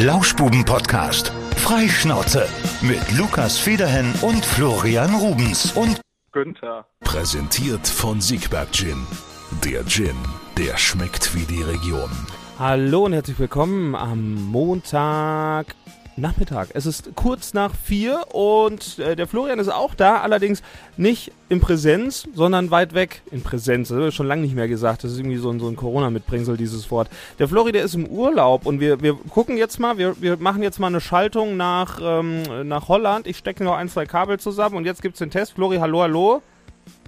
Lauschbuben-Podcast. Freischnauze. Mit Lukas Federhen und Florian Rubens. Und Günther. Präsentiert von Siegberg Gin. Der Gin, der schmeckt wie die Region. Hallo und herzlich willkommen am Montag. Nachmittag. Es ist kurz nach vier und äh, der Florian ist auch da, allerdings nicht in Präsenz, sondern weit weg in Präsenz. Das habe ich schon lange nicht mehr gesagt. Das ist irgendwie so ein, so ein Corona-Mitbringsel, dieses Wort. Der Flori, der ist im Urlaub und wir, wir gucken jetzt mal, wir, wir machen jetzt mal eine Schaltung nach, ähm, nach Holland. Ich stecke noch ein, zwei Kabel zusammen und jetzt gibt es den Test. Flori, hallo, hallo.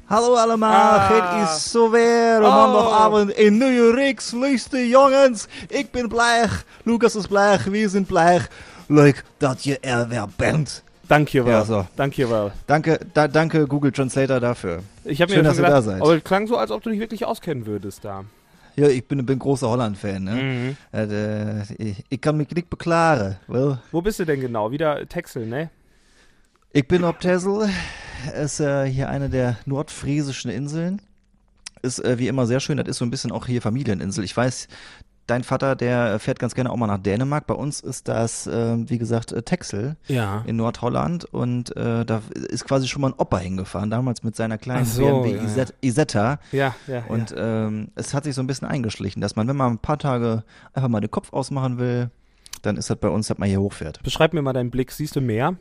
Hallo allemaal, Ah. het is zover. Oh. Maandagavond in New York. Luister jongens, ik ben blij. Lucas is blij, wir sind blij. Leuk dat je er weer bent. Danke, Ja, so. Danke, well. Danke, da, danke Google Translator dafür. Ich Schön, dass schon ihr da gedacht, seid. aber es klang so, als ob du dich wirklich auskennen würdest da. Ja, ich bin, bin großer Holland-Fan. Ne? Mhm. Äh, ich, ich kann mich nicht beklagen. Wel, Wo bist du denn genau? Wieder Texel, ne? ich bin auf Texel. Ist äh, hier eine der nordfriesischen Inseln. Ist äh, wie immer sehr schön. Das ist so ein bisschen auch hier Familieninsel. Ich weiß, dein Vater, der fährt ganz gerne auch mal nach Dänemark. Bei uns ist das, äh, wie gesagt, äh, Texel Ja. in Nordholland. Und äh, da ist quasi schon mal ein Opa hingefahren, damals mit seiner kleinen so, BMW ja, Isetta. Isetta. Ja, ja. Und ähm, es hat sich so ein bisschen eingeschlichen, dass man, wenn man ein paar Tage einfach mal den Kopf ausmachen will, dann ist das bei uns, dass man hier hochfährt. Beschreib mir mal deinen Blick. Siehst du mehr?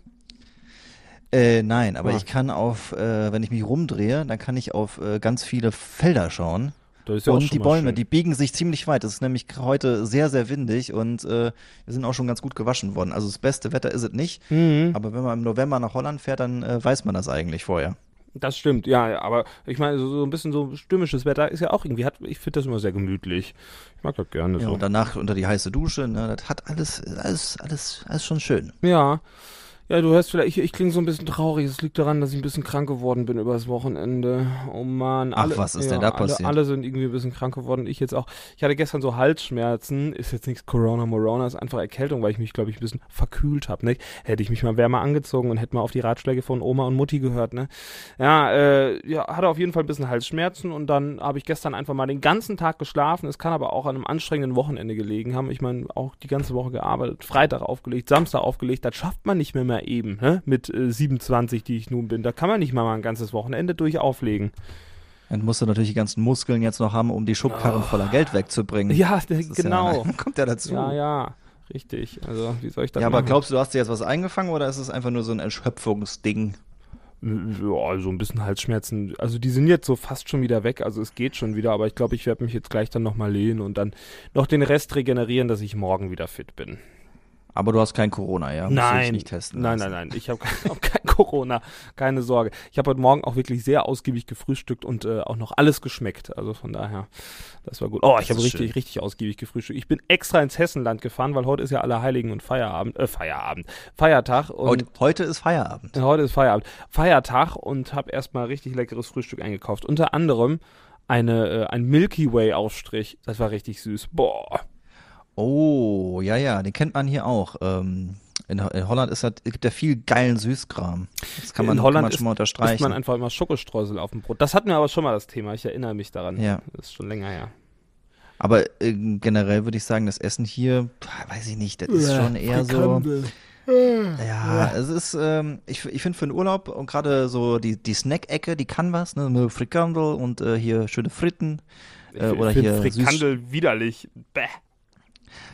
Äh, nein, aber Ah. ich kann auf, äh, wenn ich mich rumdrehe, dann kann ich auf äh, ganz viele Felder schauen. Ja und die Bäume, schön. die biegen sich ziemlich weit. Es ist nämlich heute sehr, sehr windig und äh, wir sind auch schon ganz gut gewaschen worden. Also das beste Wetter ist es nicht. Mhm. Aber wenn man im November nach Holland fährt, dann äh, weiß man das eigentlich vorher. Das stimmt, ja, ja, aber ich meine, so, so ein bisschen so stürmisches Wetter ist ja auch irgendwie, hat, ich finde das immer sehr gemütlich. Ich mag das gerne Ja, so. und danach unter die heiße Dusche, ne, das hat alles, alles, alles, alles schon schön. Ja. Ja, du hörst vielleicht, ich, ich klinge so ein bisschen traurig. Es liegt daran, dass ich ein bisschen krank geworden bin übers Wochenende. Oh Mann. Ach, Alle, was ist ja, denn da alle, passiert? Alle sind irgendwie ein bisschen krank geworden. Ich jetzt auch. Ich hatte gestern so Halsschmerzen. Ist jetzt nichts Corona, Morona, ist einfach Erkältung, weil ich mich, glaube ich, ein bisschen verkühlt habe. Ne? Hätte ich mich mal wärmer angezogen und hätte mal auf die Ratschläge von Oma und Mutti gehört. Ne? Ja, äh, ja, hatte auf jeden Fall ein bisschen Halsschmerzen und dann habe ich gestern einfach mal den ganzen Tag geschlafen. Es kann aber auch an einem anstrengenden Wochenende gelegen haben. Ich meine, auch die ganze Woche gearbeitet, Freitag aufgelegt, Samstag aufgelegt. Das schafft man nicht mehr mal eben, ne? Mit äh, 27, die ich nun bin. Da kann man nicht mal, mal ein ganzes Wochenende durch auflegen. Dann musst du natürlich die ganzen Muskeln jetzt noch haben, um die Schubkarren voller Geld wegzubringen. Ja, genau. Ja, kommt ja dazu. Ja, ja, richtig. Also, wie soll ich das Ja, aber machen? glaubst du, du hast dir jetzt was eingefangen oder ist es einfach nur so ein Erschöpfungsding? Ja, so ein bisschen Halsschmerzen. Also die sind jetzt so fast schon wieder weg. Also es geht schon wieder, aber ich glaube, ich werde mich jetzt gleich dann nochmal lehnen und dann noch den Rest regenerieren, dass ich morgen wieder fit bin. Aber du hast kein Corona, ja? Musst nein, nicht testen nein, nein, nein. Ich habe kein, hab kein Corona, keine Sorge. Ich habe heute Morgen auch wirklich sehr ausgiebig gefrühstückt und äh, auch noch alles geschmeckt. Also von daher, das war gut. Oh, ich habe richtig, schön. richtig ausgiebig gefrühstückt. Ich bin extra ins Hessenland gefahren, weil heute ist ja Allerheiligen und Feierabend, äh, Feierabend, Feiertag und Heute, heute ist Feierabend. Heute ist Feierabend. Feiertag und habe erstmal richtig leckeres Frühstück eingekauft. Unter anderem eine, äh, ein Milky Way Aufstrich. Das war richtig süß. Boah. Oh, ja, ja, den kennt man hier auch. Ähm, in, in Holland ist das, gibt ja viel geilen Süßkram. Das kann man, In Holland kann man ist- schon mal Isst unterstreichen. man einfach immer Schokostreusel auf dem Brot. Das hatten wir aber schon mal das Thema. Ich erinnere mich daran. Ja. Das ist schon länger her. Aber äh, generell würde ich sagen, das Essen hier, weiß ich nicht, das ist schon eher so. Ja, es ist, ähm, ich, ich finde für einen Urlaub und gerade so die, die Snack-Ecke, die kann was, ne, mit Frikandel und äh, hier schöne Fritten. Äh, ich oder hier Frikandel widerlich. Bäh.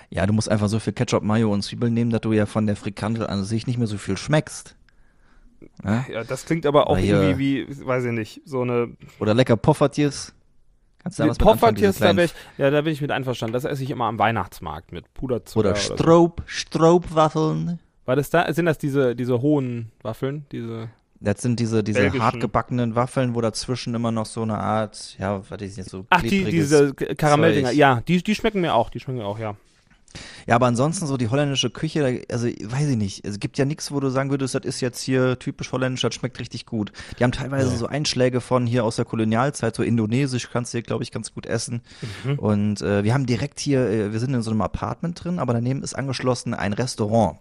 Ja, du musst einfach so viel Ketchup, Mayo und Zwiebeln nehmen, dass du ja von der Frikandel an sich nicht mehr so viel schmeckst. Ja? Ja, das klingt aber auch Oder hier- irgendwie wie, weiß ich nicht, so eine Oder lecker Poffertjes. Kannst du da was Poffertjes, da ich, ja, da bin ich mit einverstanden. Das esse ich immer am Weihnachtsmarkt mit Puderzucker. Oder so. Stroop, Stroopwaffeln. War das da? Sind das diese, diese hohen Waffeln? Diese. Das sind diese, diese Belgischen. hart gebackenen Waffeln, wo dazwischen immer noch so eine Art, ja, was ist jetzt so Ach, die, diese Karamelldinger. Ja, die, die schmecken mir auch. Die schmecken mir auch, ja. Ja, aber ansonsten so die holländische Küche, also weiß ich nicht, es gibt ja nichts, wo du sagen würdest, das ist jetzt hier typisch holländisch, das schmeckt richtig gut. Die haben teilweise so Einschläge von hier aus der Kolonialzeit, so indonesisch kannst du hier, glaube ich, ganz gut essen. Und äh, wir haben direkt hier, äh, wir sind in so einem Apartment drin, aber daneben ist angeschlossen ein Restaurant.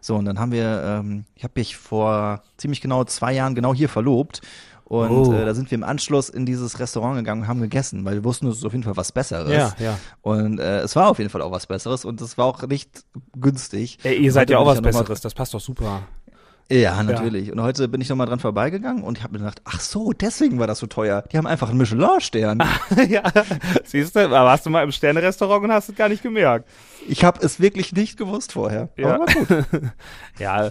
So, und dann haben wir, ähm, ich habe mich vor ziemlich genau zwei Jahren genau hier verlobt. Und Oh. äh, da sind wir im Anschluss in dieses Restaurant gegangen und haben gegessen, weil wir wussten, es ist auf jeden Fall was Besseres. Ja, ja. Und äh, es war auf jeden Fall auch was Besseres und es war auch nicht günstig. Ey, ihr seid ja auch was Besseres, das passt doch super. Ja, natürlich. Und heute bin ich nochmal dran vorbeigegangen und ich habe mir gedacht, ach so, deswegen war das so teuer. Die haben einfach einen Michelin-Stern. ja, siehst du, aber warst du mal im Sterne-Restaurant und hast es gar nicht gemerkt. Ich habe es wirklich nicht gewusst vorher. Ja. Aber gut. Ja,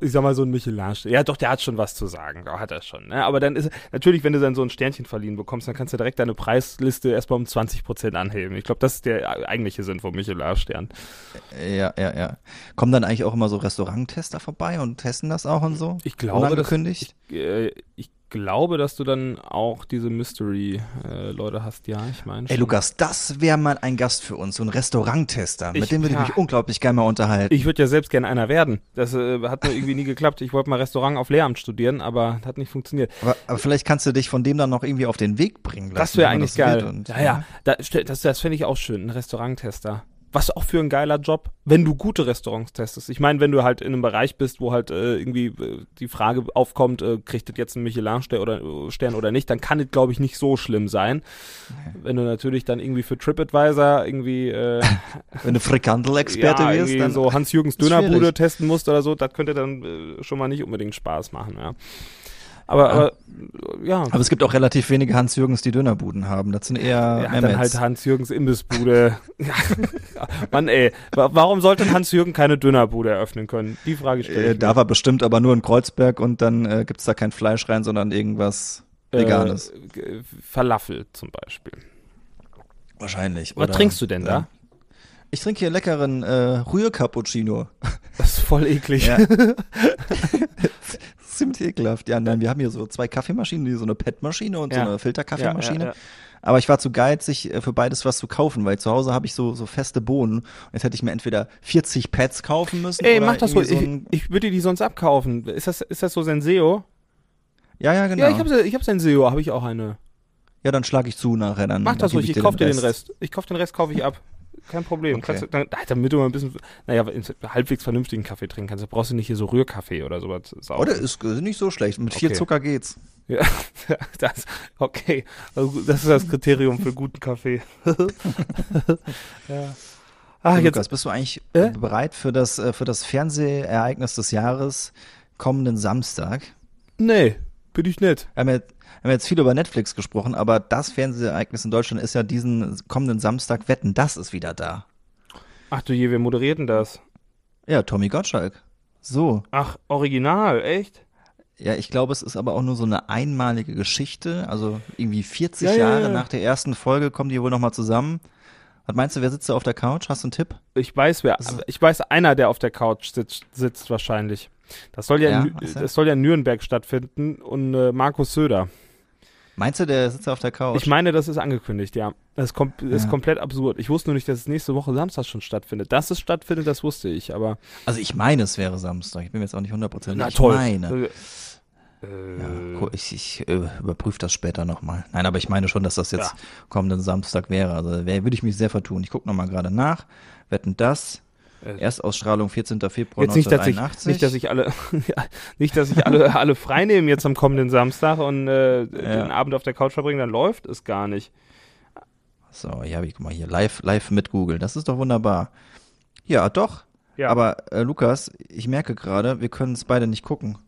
ich sag mal so ein Michelin. Ja, doch, der hat schon was zu sagen. Da hat er schon. Ne? Aber dann ist natürlich, wenn du dann so ein Sternchen verliehen bekommst, dann kannst du direkt deine Preisliste erstmal um 20 Prozent anheben. Ich glaube, das ist der eigentliche Sinn vom Michelin-Stern. Ja, ja, ja. Kommen dann eigentlich auch immer so Restauranttester vorbei und testen das auch und so? Ich glaube, das, Unangekündigt? ich, äh, ich glaube, dass du dann auch diese Mystery-Leute hast. Ja, ich meine. Ey. Lukas, das wäre mal ein Gast für uns, so ein Restauranttester. Ich- Mit dem würde ich ja. mich unglaublich gerne mal unterhalten. Ich würde ja selbst gerne einer werden. Das äh, hat nur irgendwie nie geklappt. Ich wollte mal Restaurant auf Lehramt studieren, aber hat nicht funktioniert. aber, aber vielleicht kannst du dich von dem dann noch irgendwie auf den Weg bringen lassen. Das wäre eigentlich wird geil. und- ja, ja. Da, stell- das das fände ich auch schön, ein Restauranttester. Was auch für ein geiler Job, wenn du gute Restaurants testest. Ich meine, wenn du halt in einem Bereich bist, wo halt äh, irgendwie äh, die Frage aufkommt, äh, kriegt das jetzt einen Michelin-Stern oder, äh, Stern oder nicht, dann kann es, glaube ich, nicht so schlimm sein. Wenn du natürlich dann irgendwie für TripAdvisor irgendwie äh, Wenn du Frikandel-Experte ja, wirst, dann so Hans-Jürgens. Dönerbude testen musst oder so, das könnte dann äh, schon mal nicht unbedingt Spaß machen, ja. Aber, Ja. aber ja. Aber es gibt auch relativ wenige Hans-Jürgens, die Dönerbuden haben. Das sind eher Ja, dann halt Hans-Jürgens Imbissbude. ja. Mann, ey, wa- warum sollte Hans-Jürgen keine Dönerbude eröffnen können? Die Frage stelle äh, ich da mir. war bestimmt aber nur in Kreuzberg und dann äh, gibt's da kein Fleisch rein, sondern irgendwas Veganes. Äh, Falafel zum Beispiel. Wahrscheinlich. Was trinkst du denn da? Ich trinke hier leckeren äh, Rührcappuccino. Das ist voll eklig. Ja. Ziemlich ekelhaft. Ja, nein, wir haben hier so zwei Kaffeemaschinen, so eine PET-Maschine und Ja. so eine Filterkaffeemaschine. Ja, Aber ich war zu geizig, äh, für beides was zu kaufen, weil zu Hause habe ich so, so feste Bohnen. Jetzt hätte ich mir entweder 40 Pads kaufen müssen. Ey, mach das so. irgendwie Ich, ich würde die sonst abkaufen. Ist das, ist das so Senseo? ja, ja, genau. Ja, ich habe ich hab Senseo, habe ich auch eine. ja, dann schlage ich zu nachher. Dann, Mach das ruhig, ich kauf dir den Rest. Ich kauf den Rest, kaufe ich ab. Kein Problem. Okay. Kannst dann, ach, damit du mal ein bisschen, naja, halbwegs vernünftigen Kaffee trinken kannst, brauchst du nicht hier so Rührkaffee oder sowas. Oder ist nicht so schlecht. Mit viel Okay. Zucker geht's. Ja, das, okay. Also, das ist das Kriterium für guten Kaffee. ja. Ah, So, jetzt, Lukas, bist du eigentlich Äh? bereit für das, äh, für das Fernsehereignis des Jahres kommenden Samstag? nee, bin ich nicht. Wir haben, jetzt, wir haben jetzt viel über Netflix gesprochen, aber das Fernsehereignis in Deutschland ist ja diesen kommenden Samstag Wetten, das ist wieder da. Ach du je, wer moderiert denn das? Ja, Tommy Gottschalk. So. Ach, original, echt? Ja, ich glaube, es ist aber auch nur so eine einmalige Geschichte. Also irgendwie 40 Ja, ja, Jahre ja. nach der ersten Folge kommen die wohl nochmal zusammen. Was meinst du, wer sitzt da auf der Couch? Hast du einen Tipp? Ich weiß, wer, Also- ich weiß einer, der auf der Couch sitzt, sitzt wahrscheinlich. Das soll ja, Ja, in, das soll ja in Nürnberg stattfinden und äh, Markus Söder. Meinst du, der sitzt auf der Couch? Ich meine, das ist angekündigt, ja. Das ist, kom ist Ja. komplett absurd. Ich wusste nur nicht, dass es nächste Woche Samstag schon stattfindet. Dass es stattfindet, das wusste ich, aber also ich meine, es wäre Samstag. Ich bin mir jetzt auch nicht hundertprozentig. na ich toll. meine. Äh, Ja, ich, ich äh, überprüfe das später nochmal. Nein, aber ich meine schon, dass das jetzt Ja. kommenden Samstag wäre. Also wär, würde ich mich sehr vertun. Ich gucke nochmal gerade nach. Wetten das? Äh, Erstausstrahlung 14. Februar Jetzt nicht, dass ich, 1981. nicht, dass ich alle, ja, nicht, dass ich alle, alle freinehmen jetzt am kommenden Samstag und äh, den Abend auf der Couch verbringen, dann läuft es gar nicht. So, ja, wie, guck mal hier, live, live mit Google. Das ist doch wunderbar. Ja, doch. Ja. Aber äh, Lukas, ich merke gerade, wir können es beide nicht gucken.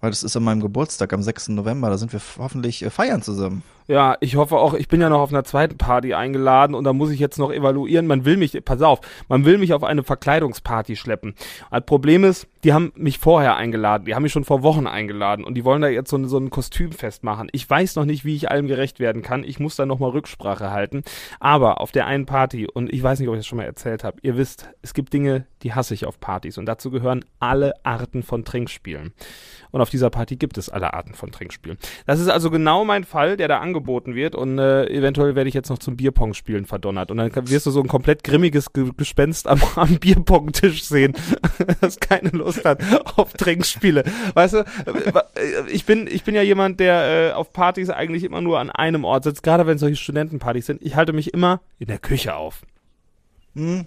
Weil das ist an meinem Geburtstag am 6. November. Da sind wir hoffentlich äh, feiern zusammen. Ja, ich hoffe auch, ich bin ja noch auf einer zweiten Party eingeladen und da muss ich jetzt noch evaluieren. Man will mich, pass auf, man will mich auf eine Verkleidungsparty schleppen. Das Problem ist, die haben mich vorher eingeladen, die haben mich schon vor Wochen eingeladen und die wollen da jetzt so, ein- so ein Kostümfest machen. Ich weiß noch nicht, wie ich allem gerecht werden kann. Ich muss da nochmal Rücksprache halten. Aber auf der einen Party, und ich weiß nicht, ob ich das schon mal erzählt habe, ihr wisst, es gibt Dinge, die hasse ich auf Partys und dazu gehören alle Arten von Trinkspielen. Und auf dieser Party gibt es alle Arten von Trinkspielen. Das ist also genau mein Fall, der da angeboten wird. Und äh, eventuell werde ich jetzt noch zum Bierpong-Spielen verdonnert. Und dann wirst du so ein komplett grimmiges Ge Gespenst am, am Bierpong-Tisch sehen, das keine Lust hat auf Trinkspiele. Weißt du, äh, äh, ich bin, ich bin ja jemand, der äh, auf Partys eigentlich immer nur an einem Ort sitzt, gerade wenn solche Studentenpartys sind. Ich halte mich immer in der Küche auf. Hm.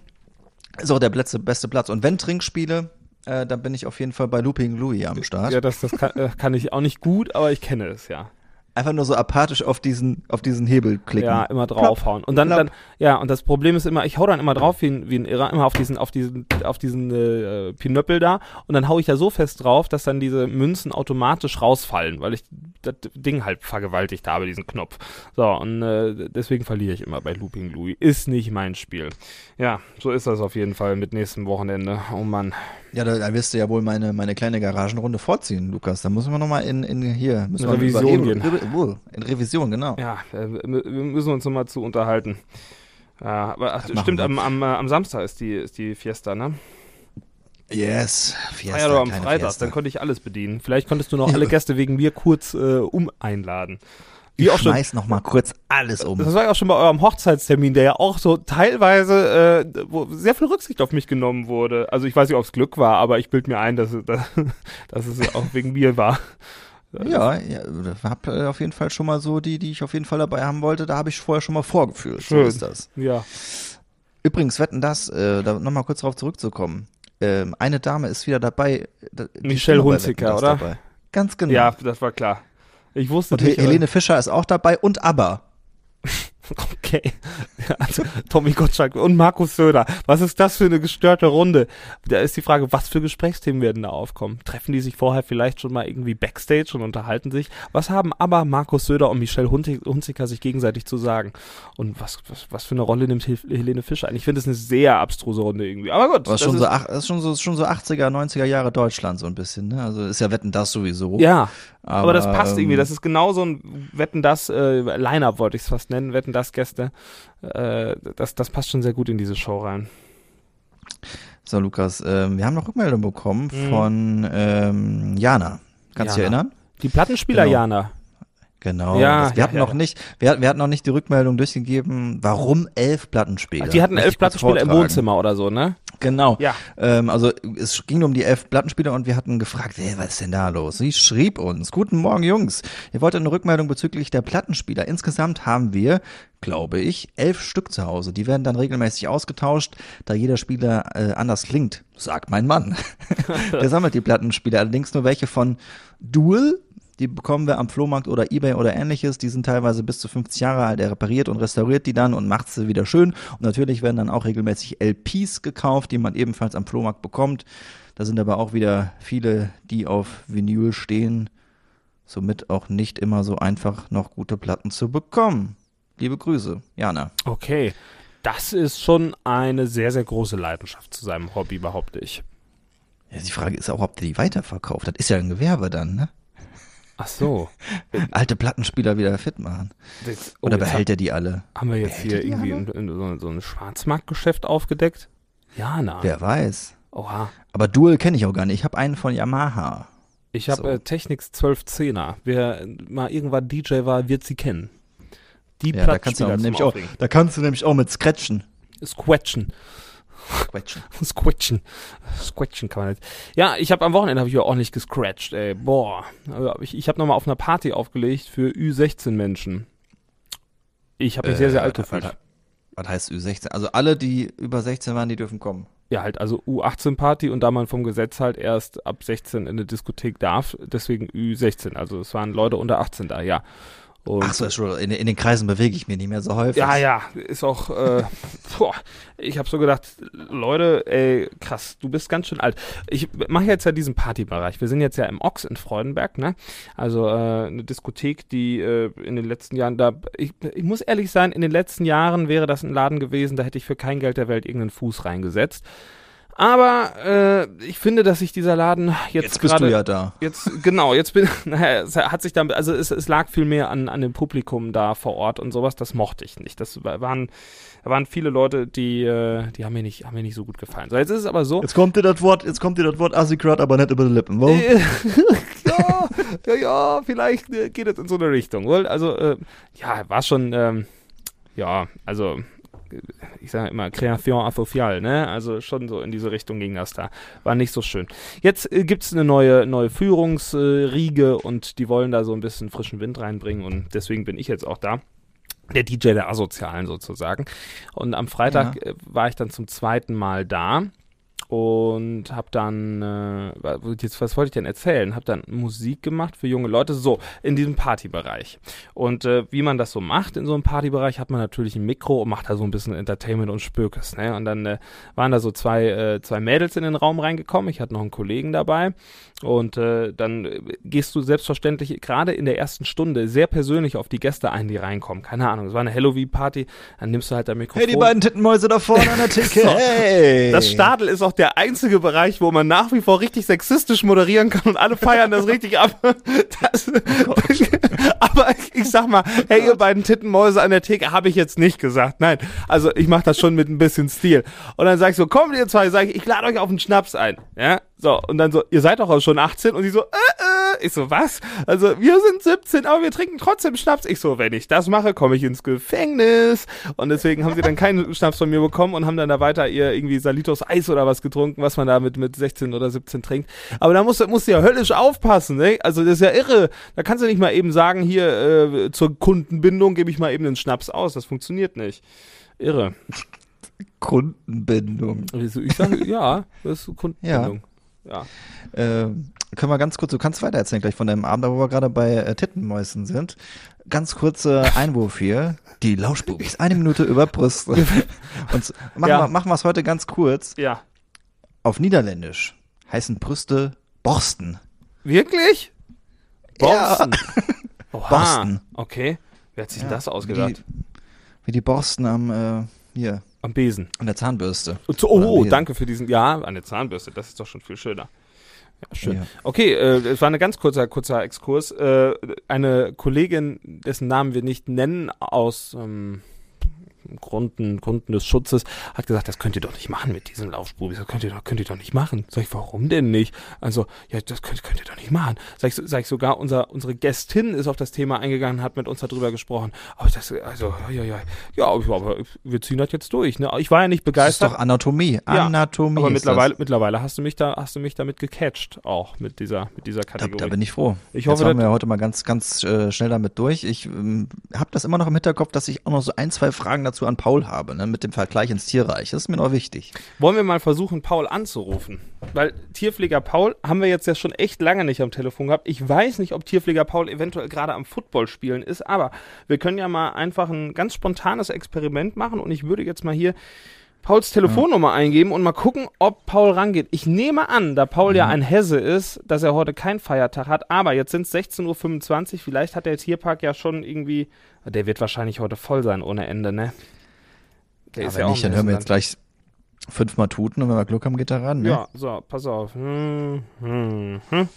Ist auch der beste, beste Platz. Und wenn Trinkspiele, äh, dann bin ich auf jeden Fall bei Looping Louis am Start. Ja, das, das kann, äh, kann ich auch nicht gut, aber ich kenne es, ja. Einfach nur so apathisch auf diesen, auf diesen Hebel klicken. Ja, immer draufhauen. Und dann, Plopp. dann, ja, und das Problem ist immer, ich hau dann immer drauf wie ein, wie ein Irrer, immer auf diesen, auf diesen, auf diesen äh, Pinöppel da und dann hau ich da so fest drauf, dass dann diese Münzen automatisch rausfallen, weil ich das Ding halt vergewaltigt habe, diesen Knopf. So, und äh, deswegen verliere ich immer bei Looping Louis. Ist nicht mein Spiel. Ja, so ist das auf jeden Fall mit nächstem Wochenende. Oh Mann. Ja, da, da wirst du ja wohl meine, meine kleine Garagenrunde vorziehen, Lukas. Da müssen wir nochmal in, in hier, müssen wir Revision über, gehen. Re, wohl, in Revision, genau. Ja, äh, wir müssen uns nochmal zu unterhalten. Ja, aber ach, stimmt, am, am, äh, am Samstag ist die, ist die Fiesta, ne? Yes. Fiesta, Ah ja, oder am Freitag, Fiesta. dann konnte ich alles bedienen. Vielleicht konntest du noch alle Gäste wegen mir kurz äh, um einladen. Wie Ich auch schon, schmeiß noch mal kurz alles um. das war ja auch schon bei eurem Hochzeitstermin, der ja auch so teilweise, äh, wo sehr viel Rücksicht auf mich genommen wurde. Also ich weiß nicht, ob es Glück war, aber ich bild mir ein, dass, dass, dass es auch wegen mir war. Ja, ja hab äh, auf jeden Fall schon mal so die, die ich auf jeden Fall dabei haben wollte, da habe ich vorher schon mal vorgefühlt. Schön. So ist das. Ja. Übrigens, wetten das, äh, da nochmal kurz darauf zurückzukommen. Ähm, eine Dame ist wieder dabei. Michelle Hunziker, oder? Dabei. Ganz genau. ja, das war klar. Ich wusste Und nicht. aber- Helene Fischer ist auch dabei und ABBA. Okay. Also Tommy Gottschalk und Markus Söder. Was ist das für eine gestörte Runde? Da ist die Frage, was für Gesprächsthemen werden da aufkommen? Treffen die sich vorher vielleicht schon mal irgendwie backstage und unterhalten sich? Was haben aber Markus Söder und Michelle Hunziker sich gegenseitig zu sagen? Und was, was, was für eine Rolle nimmt Hel Helene Fischer ein? Ich finde es eine sehr abstruse Runde irgendwie. Aber gut. Aber das schon ist- so, ach, das ist schon so, schon so 80er, 90er Jahre Deutschland so ein bisschen, ne? Also ist ja Wetten das sowieso. ja, aber, aber, das passt ähm, irgendwie. Das ist genau so ein Wetten das äh, Line-Up wollte ich es fast nennen. Wetten das Gäste. Äh, das, das passt schon sehr gut in diese Show rein. So, Lukas, ähm, wir haben noch Rückmeldung bekommen Mhm. von ähm, Jana. Kannst du dich erinnern? Die Plattenspieler, Genau. Jana. Genau. Ja, das, wir ja, hatten ja, noch nicht, wir, wir hatten noch nicht die Rückmeldung durchgegeben, warum elf Plattenspieler. Die hatten elf Plattenspieler im. Wohnzimmer oder so, ne? Genau. Ja. Ähm, also es ging um die elf Plattenspieler und wir hatten gefragt, hey, was ist denn da los? Sie schrieb uns, guten Morgen Jungs, ihr wolltet eine Rückmeldung bezüglich der Plattenspieler. Insgesamt haben wir, glaube ich, elf Stück zu Hause. Die werden dann regelmäßig ausgetauscht, da jeder Spieler äh, anders klingt, sagt mein Mann. Der sammelt die Plattenspieler, allerdings nur welche von Dual, die bekommen wir am Flohmarkt oder Ebay oder ähnliches. Die sind teilweise bis zu 50 Jahre alt. Er repariert und restauriert die dann und macht sie wieder schön. Und natürlich werden dann auch regelmäßig LPs gekauft, die man ebenfalls am Flohmarkt bekommt. Da sind aber auch wieder viele, die auf Vinyl stehen. Somit auch nicht immer so einfach noch gute Platten zu bekommen. Liebe Grüße, Jana. Okay. Das ist schon eine sehr, sehr große Leidenschaft zu seinem Hobby, behaupte ich. Ja, die Frage ist auch, ob der die weiterverkauft. Das ist ja ein Gewerbe dann, ne? Ach so. Alte Plattenspieler wieder fit machen. Das, oh, Oder behält er die alle? Haben wir jetzt behält hier er irgendwie in, in so, so ein Schwarzmarktgeschäft aufgedeckt? Jana. Wer weiß. Oha. Aber Dual kenne ich auch gar nicht. Ich habe einen von Yamaha. Ich habe So. äh, Technics 1210er. Wer mal irgendwann DJ war, wird sie kennen. Die Ja, da kannst, du nämlich auch, da kannst du nämlich auch mit Scratchen. Squetchen. Scratchen. Squetchen. Squetchen kann man nicht. Ja, ich habe am Wochenende habe ich ja ordentlich gescratcht, ey. Boah. Also ich ich habe nochmal auf einer Party aufgelegt für Ü16 Menschen. Ich habe mich sehr, sehr alt was, gefühlt. was, was heißt Ü16? Also alle, die über 16 waren, die dürfen kommen. Ja, halt, also U18-Party und da man vom Gesetz halt erst ab 16 in eine Diskothek darf, deswegen Ü16. Also es waren Leute unter 18 da, ja. Und Ach so, schon, in, in den Kreisen bewege ich mich nicht mehr so häufig. Ja, ja, ist auch, äh, boah, ich habe so gedacht, Leute, ey, krass, du bist ganz schön alt. Ich mache jetzt ja diesen Partybereich. Wir sind jetzt ja im Ochs in Freudenberg, ne? Also äh, eine Diskothek, die äh, in den letzten Jahren da, ich, ich muss ehrlich sein, in den letzten Jahren wäre das ein Laden gewesen, da hätte ich für kein Geld der Welt irgendeinen Fuß reingesetzt. Aber äh, ich finde, dass sich dieser Laden jetzt, Jetzt bist gerade du ja da. Jetzt, genau, jetzt bin, naja, es hat sich dann, also es, es lag viel mehr an, an dem Publikum da vor Ort und sowas, das mochte ich nicht. Das wa- waren, da waren viele Leute, die, äh, die haben mir nicht, haben mir nicht so gut gefallen. So, jetzt ist es aber so. Jetzt kommt dir das Wort, jetzt kommt dir das Wort Assikrat, aber nicht über die Lippen. Warum? Äh, ja, ja, ja, vielleicht äh, geht es in so eine Richtung. wohl? Also, äh, ja, war schon, ähm, ja, also, ich sage immer, Création asocial, ne? Also schon so in diese Richtung ging das da. War nicht so schön. Jetzt äh, gibt's eine neue, neue Führungsriege und die wollen da so ein bisschen frischen Wind reinbringen und deswegen bin ich jetzt auch da. Der DJ der Asozialen sozusagen. Und am Freitag Ja. äh, war ich dann zum zweiten Mal da. Und habe dann, äh, jetzt, was wollte ich denn erzählen? Habe dann Musik gemacht für junge Leute, so in diesem Partybereich. Und äh, wie man das so macht in so einem Partybereich, hat man natürlich ein Mikro und macht da so ein bisschen Entertainment und Spökes. Ne? Und dann äh, waren da so zwei, äh, zwei Mädels in den Raum reingekommen. Ich hatte noch einen Kollegen dabei. Und äh, dann gehst du selbstverständlich gerade in der ersten Stunde sehr persönlich auf die Gäste ein, die reinkommen. Keine Ahnung, es war eine Halloween-Party, dann nimmst du halt dein Mikrofon. Hey, die beiden Tittenmäuse da vorne an der Theke. So. Hey. Das Stadel ist auch der einzige Bereich, wo man nach wie vor richtig sexistisch moderieren kann und alle feiern das richtig ab. Das, aber ich sag mal, hey, ihr beiden Tittenmäuse an der Theke, habe ich jetzt nicht gesagt. Nein, also ich mache das schon mit ein bisschen Stil. Und dann sag ich so, kommt ihr zwei, sag ich, ich lade euch auf einen Schnaps ein. Ja, so, und dann so, ihr seid doch auch schon 18 und sie so, äh, äh. Ich so, was? Also, wir sind 17, aber wir trinken trotzdem Schnaps. Ich so, wenn ich das mache, komme ich ins Gefängnis. Und deswegen haben sie dann keinen Schnaps von mir bekommen und haben dann da weiter ihr irgendwie Salitos Eis oder was getrunken, was man da mit, mit 16 oder 17 trinkt. Aber da musst du, musst du ja höllisch aufpassen, ne? Also, das ist ja irre. Da kannst du nicht mal eben sagen, hier, äh, zur Kundenbindung gebe ich mal eben einen Schnaps aus. Das funktioniert nicht. Irre. Kundenbindung. Also ich sage, ja, das ist Kundenbindung. Ja. Äh, können wir ganz kurz, du kannst weiter erzählen gleich von deinem Abend, wo wir gerade bei äh, Tittenmäusen sind. Ganz kurzer Einwurf hier. Die Lauschbubis. Eine Minute über Brüste. Und machen Ja. wir machen wir es heute ganz kurz. Ja. Auf Niederländisch heißen Brüste Borsten. Wirklich? Ja. Borsten. Oha. Borsten. Okay. Wer hat sich denn Ja, das ausgedacht? Wie die, wie die Borsten am, äh, hier, Am Besen. an der Zahnbürste. Oh, danke für diesen. Ja, eine Zahnbürste. Das ist doch schon viel schöner. Ja, schön. Ja. Okay, äh, es war ein ganz kurzer, kurzer Exkurs. Äh, eine Kollegin, dessen Namen wir nicht nennen, aus ähm, Gründen, Gründen des Schutzes, hat gesagt, das könnt ihr doch nicht machen mit diesen Laufsprubis. Das könnt ihr doch, könnt ihr doch nicht machen. Sag ich, warum denn nicht? Also, ja, das könnt, könnt ihr doch nicht machen. Sag ich, sag ich sogar, unser, unsere Gästin ist auf das Thema eingegangen, hat mit uns darüber gesprochen. Aber das, also, ja, ja, ja, aber wir ziehen das jetzt durch. Ne? Ich war ja nicht Das ist begeistert. doch Anatomie. Ja, Anatomie. Aber ist mittlerweile, Das. mittlerweile hast du mich da, hast du mich damit gecatcht, auch mit dieser, mit dieser Da, Kategorie. da bin ich froh. Ich Jetzt hoffe, waren das- wir heute mal ganz, ganz äh, schnell damit durch. Ich ähm, habe das immer noch im Hinterkopf, dass ich auch noch so ein, zwei Fragen dazu an Paul habe, ne, mit dem Vergleich ins Tierreich. Das ist mir noch wichtig. Wollen wir mal versuchen, Paul anzurufen? Weil Tierpfleger Paul haben wir jetzt ja schon echt lange nicht am Telefon gehabt. Ich weiß nicht, ob Tierpfleger Paul eventuell gerade am Football spielen ist, aber wir können ja mal einfach ein ganz spontanes Experiment machen und ich würde jetzt mal hier Pauls Telefonnummer eingeben und mal gucken, ob Paul rangeht. Ich nehme an, da Paul ja ein Hesse ist, dass er heute keinen Feiertag hat, aber jetzt sind es 16.25 Uhr, vielleicht hat der Tierpark ja schon irgendwie, der wird wahrscheinlich heute voll sein ohne Ende, ne? Der Aber nicht, im dann hören wir jetzt gleich fünfmal tuten und wenn wir Glück haben, geht er ran. Ne? Ja, so, pass auf. Hm, hm, hm.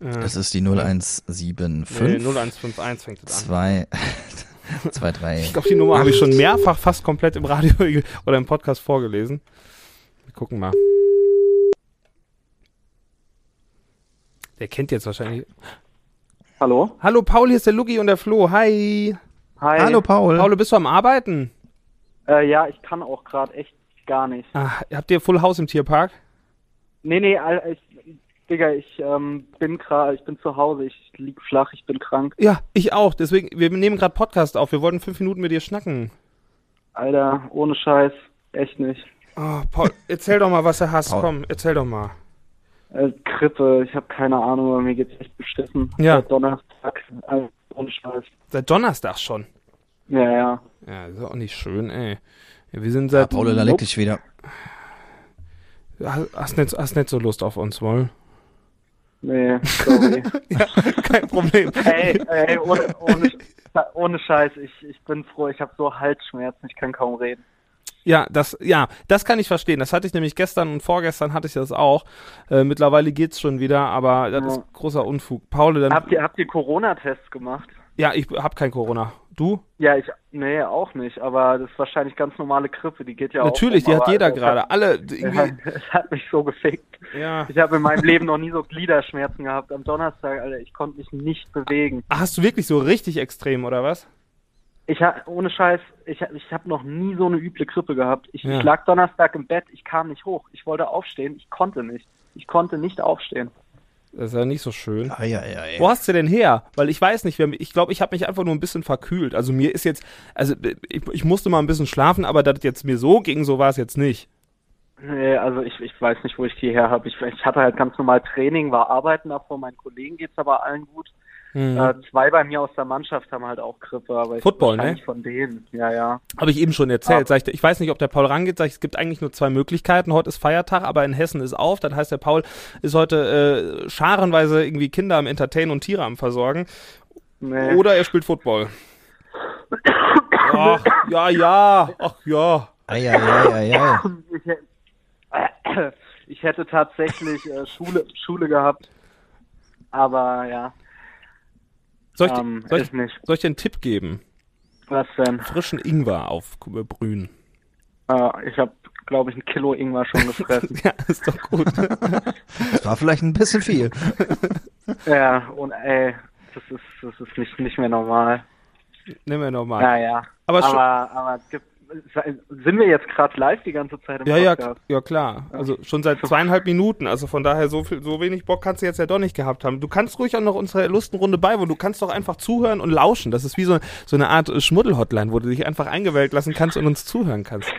Äh, Das ist die 0175 nee, 0151 fängt es an. 2 2 3 Ich glaube, die Nummer habe ich schon mehrfach fast komplett im Radio oder im Podcast vorgelesen. Wir gucken mal. Der kennt jetzt wahrscheinlich. Hallo? Hallo Paul, hier ist der Luki und der Flo. Hi. Hi. Hallo Paul. Paul, bist du am Arbeiten? Äh, ja, ich kann auch gerade echt gar nicht. Ah, habt ihr Full House im Tierpark? Nee, nee, ich, Digga, ich ähm, bin gerade, ich bin zu Hause, ich lieg flach, ich bin krank. Ja, ich auch. Deswegen, wir nehmen gerade Podcast auf. Wir wollten fünf Minuten mit dir schnacken. Alter, ohne Scheiß, echt nicht. Oh, Paul, erzähl doch mal, was du hast. Paul. Komm, erzähl doch mal. Äh, Grippe, ich habe keine Ahnung, aber mir geht's echt beschissen. Ja. Seit Donnerstag, also, ohne Scheiß. Seit Donnerstag schon. Ja, ja. Ja, ist auch nicht schön, ey. Ja, wir sind Ja, seit. Paul, da leg dich wieder. hast, hast, nicht, hast nicht so Lust auf uns, wohl? Nee, sorry. Ja, kein Problem. ey, ey, ohne, ohne, ohne Scheiß, ich, ich bin froh, ich habe so Halsschmerzen, ich kann kaum reden. Ja, das, ja, das kann ich verstehen. Das hatte ich nämlich gestern und vorgestern hatte ich das auch. Äh, mittlerweile geht's schon wieder, aber das Ja. ist großer Unfug. Paul, dann. Habt ihr, habt ihr Corona-Tests gemacht? Ja, ich hab kein Corona. Du? Ja, ich, nee, auch nicht, aber das ist wahrscheinlich ganz normale Grippe, die geht ja Natürlich, auch. um, die hat jeder gerade. Alle, irgendwie. es hat mich so gefickt. Ja. Ich habe in meinem Leben noch nie so Gliederschmerzen gehabt. Am Donnerstag, Alter, ich konnte mich nicht bewegen. Ach, Hast du wirklich so richtig extrem, oder was? Ich hab, ohne Scheiß, ich, hab- ich habe noch nie so eine üble Grippe gehabt. Ich, Ja. ich lag Donnerstag im Bett, ich kam nicht hoch. Ich wollte aufstehen, ich konnte nicht. Ich konnte nicht aufstehen. Das ist ja nicht so schön. Ah, ja, ja, ja. Wo hast du denn her? Weil ich weiß nicht, ich glaube, ich habe mich einfach nur ein bisschen verkühlt. Also mir ist jetzt, also ich, ich musste mal ein bisschen schlafen, aber dass es jetzt mir so ging, so war es jetzt nicht. Nee, also ich, ich weiß nicht, wo ich die her habe. Ich, ich hatte halt ganz normal Training, war arbeiten davor, meinen Kollegen geht's aber allen gut. Mhm. Äh, zwei bei mir aus der Mannschaft haben halt auch Grippe, aber ich Football, ne? von denen. Ja, ja. Habe ich eben schon erzählt. Ah. Sag ich, ich weiß nicht, ob der Paul rangeht. Sag ich, es gibt eigentlich nur zwei Möglichkeiten. Heute ist Feiertag, aber in Hessen ist auf. Das heißt, der Paul ist heute äh, scharenweise irgendwie Kinder am Entertainen und Tiere am Versorgen. Nee. Oder er spielt Football. Ach, ja, ja. Ach, ja. Eieieiei. ich, hä- ich hätte tatsächlich äh, Schule, Schule gehabt. Aber ja, Soll ich, ähm, soll, ich, nicht. soll ich dir einen Tipp geben? Was denn? Frischen Ingwer aufbrühen. Äh, ich habe, glaube ich, ein Kilo Ingwer schon gefressen. ja, ist doch gut. Das war vielleicht ein bisschen viel. ja, und ey, das ist, das ist nicht, nicht mehr normal. Nimm mir nochmal. Ja, ja. Aber schon- aber, aber es gibt, sind wir jetzt gerade live die ganze Zeit im Ja, ja, Podcast? ja, klar. Also schon seit zweieinhalb Minuten. Also von daher, so viel, so wenig Bock kannst du jetzt ja doch nicht gehabt haben. Du kannst ruhig auch noch unsere Lustenrunde beiwohnen. Du kannst doch einfach zuhören und lauschen. Das ist wie so, so eine Art Schmuddel-Hotline, wo du dich einfach eingewählt lassen kannst und uns zuhören kannst.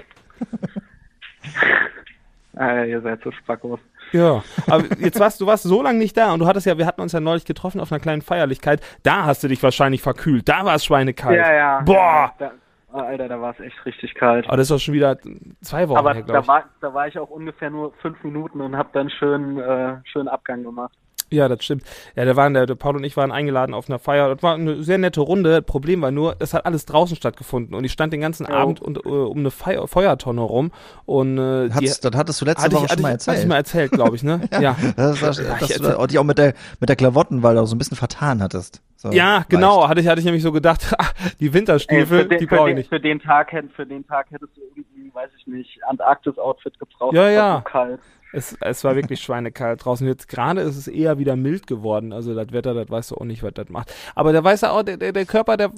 Äh, ihr seid so spackos. Ja, aber jetzt warst du warst so lange nicht da und du hattest ja, wir hatten uns ja neulich getroffen auf einer kleinen Feierlichkeit. Da hast du dich wahrscheinlich verkühlt. Da war es schweinekalt. Ja, ja. Boah! Da, oh, Alter, da war es echt richtig kalt. Aber das ist doch schon wieder zwei Wochen Aber her, glaube da war, da war ich auch ungefähr nur fünf Minuten und habe dann schön, äh, schön Abgang gemacht. Ja, das stimmt. Ja, da waren der, der Paul und ich waren eingeladen auf einer Feier. Das war eine sehr nette Runde. Das Problem war nur, es hat alles draußen stattgefunden und ich stand den ganzen Ja. Abend und, äh, um eine Feuer, Feuertonne rum und äh, die, das hattest du letzte hatte ich, Woche hatte schon mal ich, hatte erzählt. ich mal erzählt, glaube ich, ne? ja. Das war, Ja, dass ich du dich auch mit der, mit der Klavottenwahl auch so ein bisschen vertan hattest. So, Ja, genau, leicht. hatte ich, hatte ich nämlich so gedacht, ah, die Ey, Winterstiefel, für, den, die brauche ich nicht. für den Tag für den Tag hättest du irgendwie, weiß ich nicht, Antarktis-Outfit gebraucht. Ja, ja. So kalt. Es, es war wirklich schweinekalt draußen. Jetzt gerade ist es eher wieder mild geworden. Also das Wetter, das weißt du auch nicht, was das macht. Aber der weiß ja auch, der, der, der Körper, der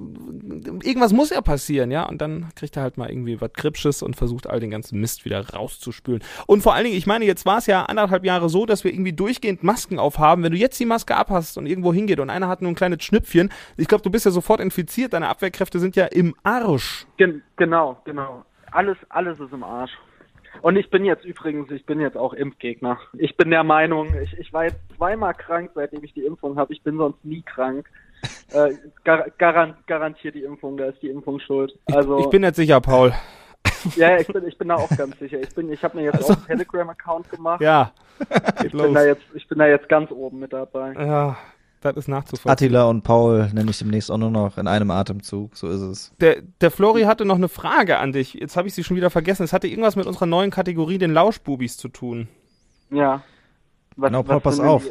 irgendwas muss ja passieren, ja. Und dann kriegt er halt mal irgendwie was Kripsches und versucht all den ganzen Mist wieder rauszuspülen. Und vor allen Dingen, ich meine, jetzt war es ja anderthalb Jahre so, dass wir irgendwie durchgehend Masken aufhaben. Wenn du jetzt die Maske abhast und irgendwo hingeht und einer hat nur ein kleines Schnüpfchen, ich glaube, du bist ja sofort infiziert. Deine Abwehrkräfte sind ja im Arsch. Gen genau, genau. Alles, alles ist im Arsch. Und ich bin jetzt übrigens, ich bin jetzt auch Impfgegner. Ich bin der Meinung, ich, ich war jetzt zweimal krank, seitdem ich die Impfung habe. Ich bin sonst nie krank. Äh, gar, garant, garantiert die Impfung, da ist die Impfung schuld. Also Ich bin nicht sicher, Paul. ja, ich bin, ich bin da auch ganz sicher. Ich bin, ich habe mir jetzt Also- auch einen Telegram-Account gemacht. Ja. Ich bin da jetzt, ich bin da jetzt ganz oben mit dabei. Ja, das ist nachzuvollziehen. Attila und Paul nenne ich demnächst auch nur noch in einem Atemzug. So ist es. Der, der Flori hatte noch eine Frage an dich. Jetzt habe ich sie schon wieder vergessen. Es hatte irgendwas mit unserer neuen Kategorie, den Lauschbubis, zu tun. Ja. Was, Genau, Paul, pass auf.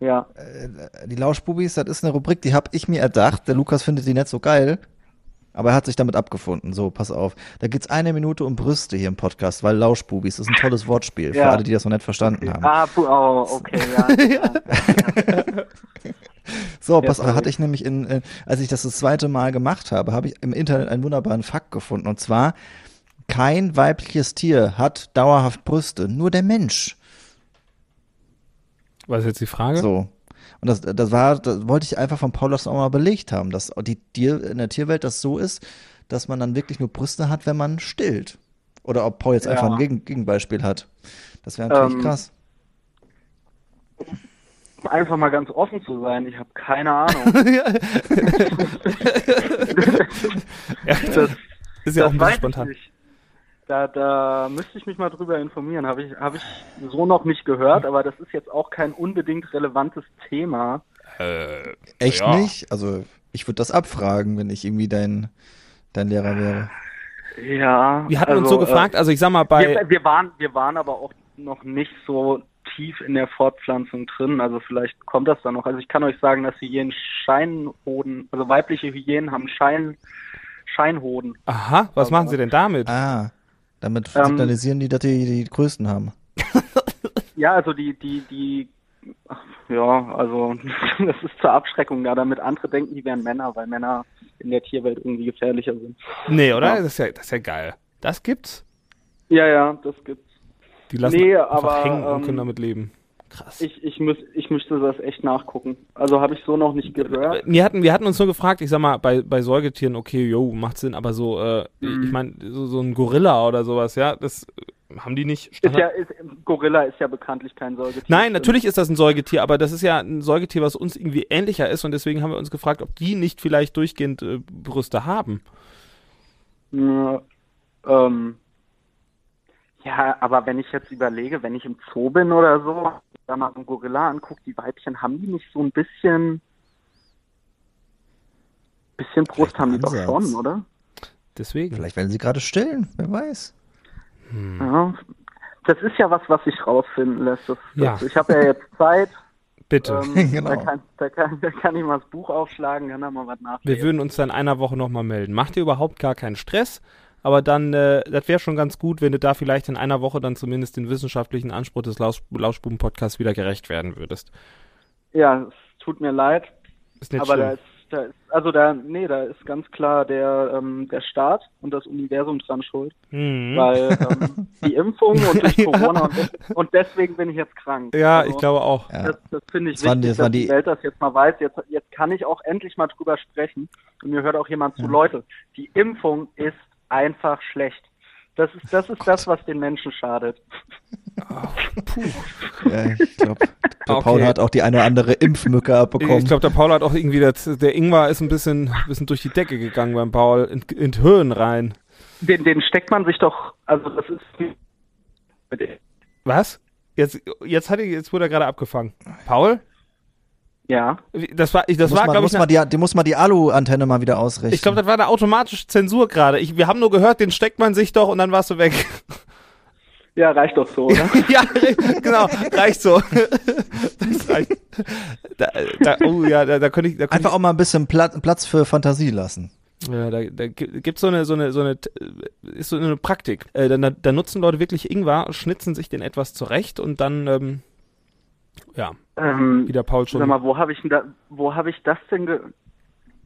Die, ja. Äh, Die Lauschbubis, das ist eine Rubrik, die habe ich mir erdacht. Der Lukas findet die nicht so geil. Aber er hat sich damit abgefunden. So, pass auf. Da geht's eine Minute um Brüste hier im Podcast, weil Lauschbubis ist ein tolles Wortspiel für Ja. alle, die das noch nicht verstanden haben. Ah, pu- oh, okay, ja. ja. So, pass auf, hatte ich nämlich in, äh, als ich das das zweite Mal gemacht habe, habe ich im Internet einen wunderbaren Fakt gefunden. Und zwar, kein weibliches Tier hat dauerhaft Brüste, nur der Mensch. Was ist jetzt die Frage? So. Und das, das war, das wollte ich einfach von Paul das auch mal belegt haben, dass die Tier, in der Tierwelt das so ist, dass man dann wirklich nur Brüste hat, wenn man stillt. Oder ob Paul jetzt Ja. einfach ein Gegen Gegenbeispiel hat. Das wäre natürlich Ähm, krass. Einfach mal ganz offen zu sein, ich habe keine Ahnung. ja, das ist ja auch ein bisschen spontan. ich nicht. Da, da müsste ich mich mal drüber informieren. Habe ich, hab ich so noch nicht gehört, aber das ist jetzt auch kein unbedingt relevantes Thema. Äh, Echt ja. nicht? Also, ich würde das abfragen, wenn ich irgendwie dein, dein Lehrer wäre. Ja. Wir hatten also, uns so gefragt, also ich sag mal, bei. wir, wir, waren, wir waren aber auch noch nicht so tief in der Fortpflanzung drin. Also vielleicht kommt das dann noch. Also ich kann euch sagen, dass Hyänen Scheinhoden, also weibliche Hyänen haben Schein, Scheinhoden. Aha, was machen sie denn damit? Ah, damit Ähm, signalisieren die, dass die die größten haben. Ja, also die, die, die, ach, ja, also das ist zur Abschreckung da, damit andere denken, die wären Männer, weil Männer in der Tierwelt irgendwie gefährlicher sind. Nee, oder? ja. Das, ist ja, das ist ja geil. Das gibt's. Ja, ja, das gibt's. Die lassen Nee, einfach aber, hängen und ähm, können damit leben. Krass. Ich, ich, müß, ich müsste das echt nachgucken. Also habe ich so noch nicht gehört. Wir hatten, wir hatten uns nur gefragt, ich sag mal, bei, bei Säugetieren, okay, jo, macht Sinn, aber so, äh, Mhm. ich meine, so, so ein Gorilla oder sowas, ja, das Haben die nicht Ist ja, ist, Gorilla ist ja bekanntlich kein Säugetier. Nein, natürlich ist das ein Säugetier, aber das ist ja ein Säugetier, was uns irgendwie ähnlicher ist und deswegen haben wir uns gefragt, ob die nicht vielleicht durchgehend äh, Brüste haben. Ja, ähm, ja, aber wenn ich jetzt überlege, wenn ich im Zoo bin oder so, da mal einen Gorilla angucke, die Weibchen, haben die nicht so ein bisschen, bisschen Brust haben die doch schon, oder? Deswegen. Vielleicht werden sie gerade stillen, wer weiß. Ja. Das ist ja was, was sich rausfinden lässt. Das, Ja. das, ich habe ja jetzt Zeit. Bitte. Ähm, Genau. da, kann, da, kann, da kann ich mal das Buch aufschlagen, kann da mal was wir nachlesen. würden uns dann in einer Woche nochmal melden. Macht dir überhaupt gar keinen Stress, aber dann, äh, das wäre schon ganz gut, wenn du da vielleicht in einer Woche dann zumindest den wissenschaftlichen Anspruch des Laus Lauschbuben-Podcasts wieder gerecht werden würdest. Ja, es tut mir leid, Ist nicht aber da schlimm. ist, da ist, also da, nee, da ist ganz klar der, ähm, der Staat und das Universum dran schuld, Mhm. weil ähm, die Impfung und durch Corona und, des- und deswegen bin ich jetzt krank. Ja, Also, ich glaube auch. Ja. Das, das finde ich Das die- wichtig, das waren dass die die- Welt das jetzt mal weiß. Jetzt, jetzt kann ich auch endlich mal drüber sprechen. Und mir hört auch jemand zu, Leute, die Impfung ist einfach schlecht. Das ist, das ist das, was den Menschen schadet. Ja, ich glaube, der Okay. Paul hat auch die eine oder andere Impfmücke abbekommen. Ich glaube, der Paul hat auch irgendwie, das, der Ingwer ist ein bisschen, bisschen durch die Decke gegangen beim Paul, in, in die Hirn rein. Den, den steckt man sich doch, also das ist Was? Jetzt, jetzt, hat er, jetzt wurde er gerade abgefangen. Paul? Ja. Das war, ich- das muss war glaube muss ich, man eine, die, die muss man die Alu-Antenne mal wieder ausrichten. ich glaube, das war eine automatische Zensur gerade. Ich, wir haben nur gehört, den steckt man sich doch und dann warst du weg. Ja, reicht doch so, oder? ja, genau, reicht so. Das reicht. Da, da, oh ja, da, da könnte ich, da könnte Einfach auch mal ein bisschen Platz, Platz für Fantasie lassen. ich, ja, da, da gibt so eine, so eine, so eine, ist so eine Praktik. Äh, da, da nutzen Leute wirklich Ingwer, schnitzen sich den etwas zurecht und dann, ähm, ja, ähm, wie der Paul schon sag mal, wo habe ich denn da, wo habe ich das denn ge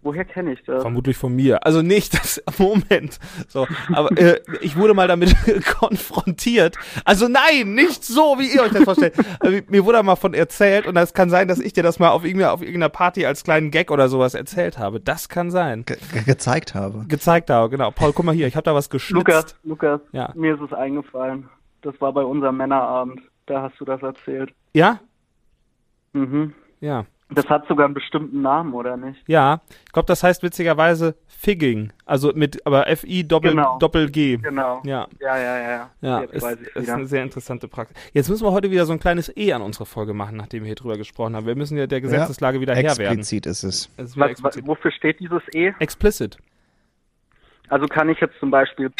Woher kenne ich das? Vermutlich von mir. Also nicht das Moment. So, aber äh, ich wurde mal damit konfrontiert. Also nein, nicht so, wie ihr euch das vorstellt. Äh, mir wurde mal von erzählt und es kann sein, dass ich dir das mal auf irgendeiner, auf irgendeiner Party als kleinen Gag oder sowas erzählt habe. Das kann sein. Ge ge gezeigt habe. Gezeigt habe, genau. Paul, guck mal hier, ich habe da was geschnitzt. Lukas, Lukas, Ja. mir ist es eingefallen. Das war bei unserem Männerabend. Da hast du das erzählt. Ja? Mhm. Ja. Das hat sogar einen bestimmten Namen, oder nicht? Ja. Ich glaube, das heißt witzigerweise Figging. Also mit, aber F-I Doppel, Genau. Doppel G. Genau. Ja. Ja, ja, ja. ja. Ja, ist, ist eine sehr interessante Praxis. Jetzt müssen wir heute wieder so ein kleines E an unsere Folge machen, nachdem wir hier drüber gesprochen haben. Wir müssen ja der Gesetzeslage wieder Herr werden. Explizit ist es. Es was, explizit. wofür steht dieses E? Explicit. Also kann ich jetzt zum Beispiel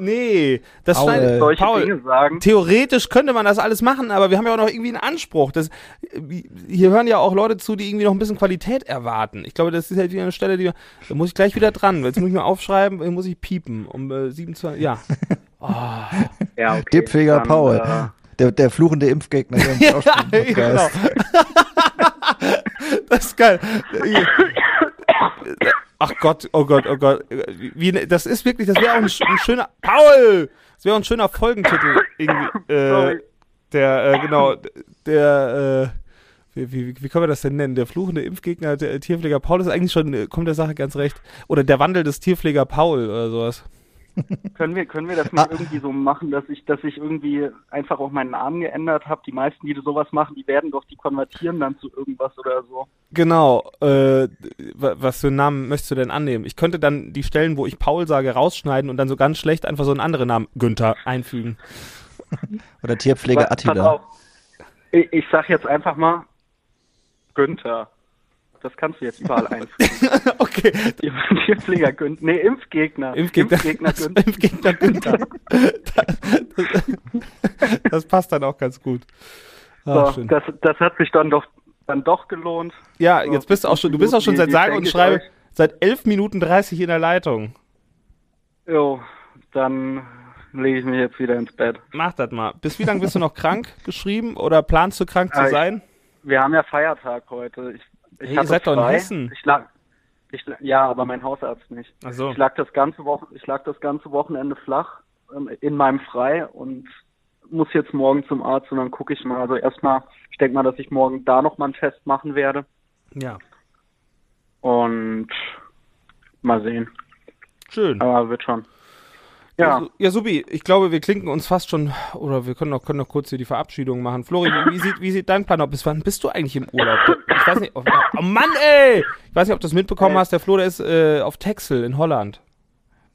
Nee, das Paul. schneidet, solche Paul, Dinge sagen. theoretisch könnte man das alles machen, aber wir haben ja auch noch irgendwie einen Anspruch. Das, hier hören ja auch Leute zu, die irgendwie noch ein bisschen Qualität erwarten. Ich glaube, das ist halt wieder eine Stelle, die, da muss ich gleich wieder dran. Jetzt muss ich mal aufschreiben, äh, muss ich piepen. Um äh, 27, ja. Ja, okay. Dipfäger Dann, Paul. Äh, Der, der fluchende Impfgegner hier im genau. Das ist geil. Ach Gott, oh Gott, oh Gott. Wie, das ist wirklich, das wäre auch ein, ein schöner. Paul! Das wäre auch ein schöner Folgentitel. Irgendwie, äh, der, äh, genau, der, äh, wie, wie, wie können wir das denn nennen? Der fluchende Impfgegner, der Tierpfleger Paul ist eigentlich schon, äh, kommt der Sache ganz recht. Oder der Wandel des Tierpfleger Paul oder sowas. Können wir, können wir das nicht Ah. irgendwie so machen, dass ich, dass ich irgendwie einfach auch meinen Namen geändert habe? Die meisten, die sowas machen, die werden doch, die konvertieren dann zu irgendwas oder so. Genau, äh, wa- was für einen Namen möchtest du denn annehmen? Ich könnte dann die Stellen, wo ich Paul sage, rausschneiden und dann so ganz schlecht einfach so einen anderen Namen, Günther, einfügen. Oder Tierpfleger pass Attila. auf. Ich, ich sag jetzt einfach mal Günther. Das kannst du jetzt überall einfügen. okay, Tierpfleger Günther. Nee, Impfgegner. Impfgegner, Impfgegner Günther. Impfgegner Günther. das, das passt dann auch ganz gut. Ach, So, schön. das, das hat sich dann doch, dann doch gelohnt. Ja, so, jetzt bist du auch schon, du bist auch schon seit sage und schreibe seit 11 Minuten 30 in der Leitung. Jo, dann lege ich mich jetzt wieder ins Bett. Mach das mal. Bis wie lange bist du noch krank geschrieben oder planst du krank zu Ah, sein? Wir haben ja Feiertag heute. Ich, ich Hey, ihr seid doch in. Hessen. Ich lag, ich, ja, aber mein Hausarzt nicht. Ach so. Ich lag das ganze Wochen, ich lag das ganze Wochenende flach ähm, in meinem Frei und muss jetzt morgen zum Arzt und dann gucke ich mal. Also erstmal, ich denke mal, dass ich morgen da noch mal einen Test machen werde Ja, und mal sehen. schön. Aber wird schon. Ja. Ja, Subi, ich glaube, wir klinken uns fast schon, oder wir können noch, können noch kurz hier die Verabschiedung machen. Flori, wie, sieht, wie sieht dein Plan aus? Bis wann bist du eigentlich im Urlaub? Ich weiß nicht, oh, oh Mann, ey! Ich weiß nicht, ob du das mitbekommen hast, der Flo, der ist äh, auf Texel in Holland.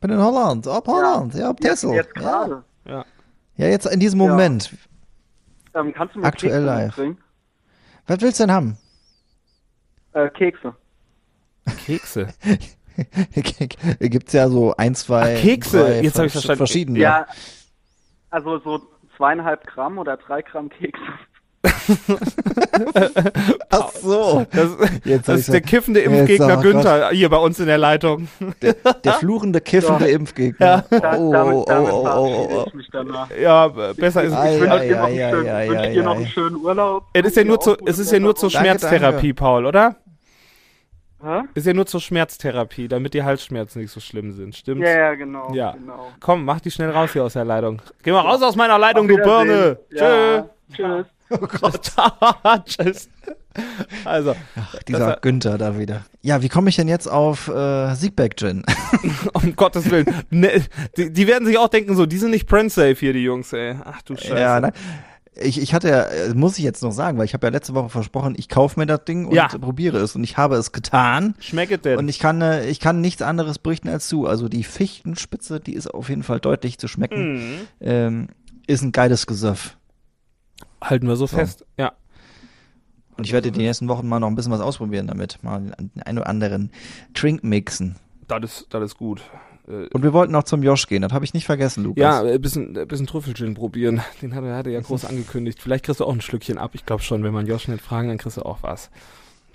Bin in Holland, ab Holland, ja, ab Jetzt, Texel. jetzt ja. gerade. Ja. ja, jetzt in diesem Ja. Moment. Ähm, kannst du mir Aktuell Kekse live. mitbringen? Was willst du denn haben? Äh, Kekse. Kekse. Gibt's ja so ein, zwei, Ach, Kekse. drei Jetzt hab ich vers- verstanden. verschiedene. Ja. Also so zweieinhalb Gramm oder drei Gramm Kekse. Ach so. Das, das ist der kiffende Impfgegner oh Günther, hier bei uns in der Leitung. Der fluchende, kiffende Impfgegner. Da, Oh, damit oh, damit oh, oh, oh, mich danach. Ja, besser ist Ei, Ich es. wünsche dir, noch einen ei, schönen- Urlaub. Es ist ja nur, es ist ja zur Schmerztherapie, Paul, oder? Hä? Ist ja nur zur Schmerztherapie, damit die Halsschmerzen nicht so schlimm sind, stimmt's? Ja, ja, genau. Ja. genau. Komm, mach die schnell raus hier aus der Leitung. Geh mal raus aus meiner Leitung, du Birne. Ja. Tschüss. Tschüss. Also, Ach, dieser Das- Günther da wieder. Ja, wie komme ich denn jetzt auf äh, Siegback Gin? um Gottes Willen. Ne, die, die werden sich auch denken, so, die sind nicht Print-safe hier, die Jungs, ey. Ach du Scheiße. Ja, nein. Ich, ich hatte ja, äh, muss ich jetzt noch sagen, weil ich habe ja letzte Woche versprochen, ich kaufe mir das Ding und Ja. probiere es. Und ich habe es getan. Schmeckt denn? Und ich kann, äh, ich kann nichts anderes berichten als du. Also die Fichtenspitze, die ist auf jeden Fall deutlich zu schmecken. Mhm. Ähm, ist ein geiles Gesöff. Halten wir so, So. fest. Ja. Und ich werde die nächsten Wochen mal noch ein bisschen was ausprobieren damit. Mal den einen oder anderen Trink mixen. Das ist, das ist gut. Äh, Und wir wollten noch zum Josh gehen. Das habe ich nicht vergessen, Lukas. Ja, ein bisschen, ein bisschen Trüffelgin probieren. Den hat er, hat er ja groß angekündigt. Vielleicht kriegst du auch ein Schlückchen ab. Ich glaube schon, wenn man Josh nicht fragen, dann kriegst du auch was.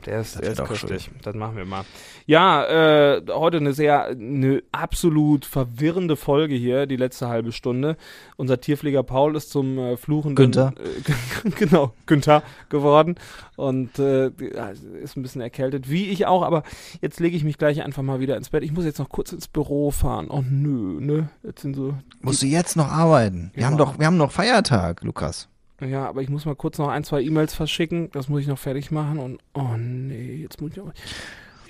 Der ist, Das der ist köstlich. Das machen wir mal. Ja, äh, heute eine sehr, eine absolut verwirrende Folge hier, die letzte halbe Stunde. Unser Tierpfleger Paul ist zum äh, fluchenden Günther. Äh, genau, Günther geworden und äh, ist ein bisschen erkältet, wie ich auch, aber jetzt lege ich mich gleich einfach mal wieder ins Bett. Ich muss jetzt noch kurz ins Büro fahren. Oh nö, ne? Jetzt sind so Musst du jetzt noch arbeiten? Wir Ja. haben doch, wir haben noch Feiertag, Lukas. Ja, aber ich muss mal kurz noch ein, zwei E-Mails verschicken. Das muss ich noch fertig machen. Und oh nee, jetzt muss ich auch.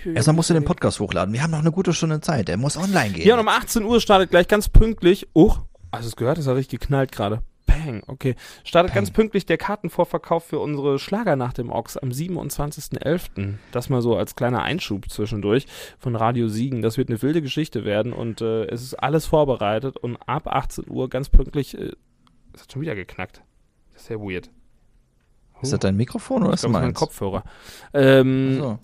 Erstmal musst du den Podcast hochladen. Wir haben noch eine gute Stunde Zeit. Der muss online gehen. Ja, und um 18 Uhr startet gleich ganz pünktlich. Oh, hast du es gehört? Das hat richtig geknallt gerade. Bang, okay. Startet Bang. ganz pünktlich der Kartenvorverkauf für unsere Schlagernacht im Ochs am 27.11. Das mal so als kleiner Einschub zwischendurch von Radio Siegen. Das wird eine wilde Geschichte werden und äh, es ist alles vorbereitet und ab 18 Uhr ganz pünktlich. Äh, es hat schon wieder geknackt. Sehr weird. ist das dein Mikrofon oder ist das mein? Kopfhörer. Ähm, So.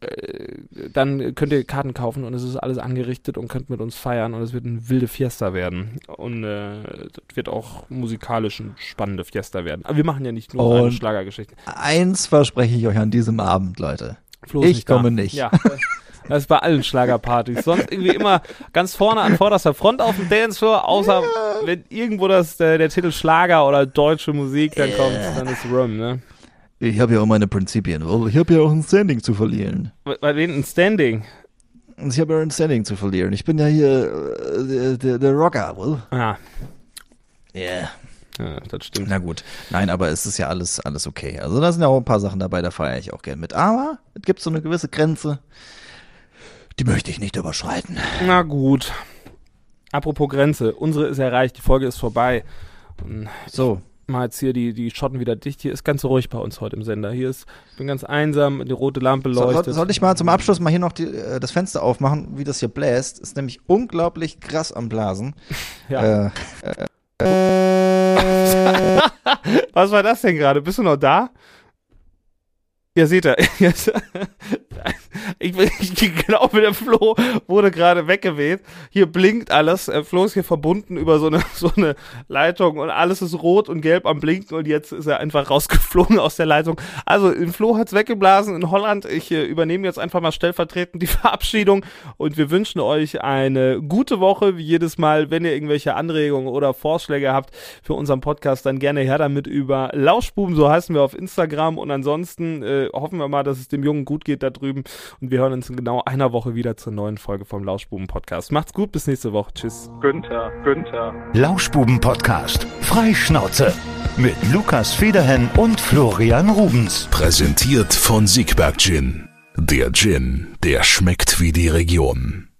äh, dann könnt ihr Karten kaufen und es ist alles angerichtet und könnt mit uns feiern und es wird eine wilde Fiesta werden. Und äh, das wird auch musikalisch eine spannende Fiesta werden. Aber wir machen ja nicht nur Und- eine Schlagergeschichte. Eins verspreche ich euch an diesem Abend, Leute. Flo Ich nicht da. komme nicht. Ja. Das ist bei allen Schlagerpartys. Sonst irgendwie immer ganz vorne an vorderster Front auf dem Dancefloor, außer wenn irgendwo das, der, der Titel Schlager oder deutsche Musik dann kommt, dann ist Rum, ne? Ich habe ja auch meine Prinzipien. Ich habe ja auch ein Standing zu verlieren. Bei wen ein Standing? Ich habe ja ein Standing zu verlieren. Ich bin ja hier äh, der, der, der Rocker, wohl? Ah, Yeah. ja, das stimmt. Na gut. Nein, aber es ist ja alles, alles okay. Also da sind ja auch ein paar Sachen dabei, da feiere ich auch gern mit. Aber es gibt so eine gewisse Grenze, die möchte ich nicht überschreiten. Na gut. Apropos Grenze, unsere ist erreicht, die Folge ist vorbei. Und So, mal jetzt hier die, die Schotten wieder dicht. Hier ist ganz ruhig bei uns heute im Sender. Hier ist, ich bin ganz einsam, die rote Lampe so leuchtet. soll, soll ich mal zum Abschluss mal hier noch die, äh, das Fenster aufmachen, wie das hier bläst? Ist nämlich unglaublich krass am Blasen. ja. Äh, Was war das denn gerade? Bist du noch da? Ja, seht ihr. Ich, ich glaube, der Flo wurde gerade weggeweht. Hier blinkt alles. Äh, Flo ist hier verbunden über so eine, so eine Leitung und alles ist rot und gelb am Blinken und jetzt ist er einfach rausgeflogen aus der Leitung. Also, Flo hat's weggeblasen in Holland. Ich äh, übernehme jetzt einfach mal stellvertretend die Verabschiedung und wir wünschen euch eine gute Woche, wie jedes Mal. Wenn ihr irgendwelche Anregungen oder Vorschläge habt für unseren Podcast, dann gerne her damit über Lauschbuben, so heißen wir auf Instagram und ansonsten äh, hoffen wir mal, dass es dem Jungen gut geht da drüben und wir hören uns in genau einer Woche wieder zur neuen Folge vom Lauschbuben Podcast. Macht's gut, bis nächste Woche. Tschüss. Günther, Günther. Lauschbuben Podcast. Freischnauze. Mit Lukas Federhen und Florian Rubens. Präsentiert von Siegberg Gin. Der Gin, der schmeckt wie die Region.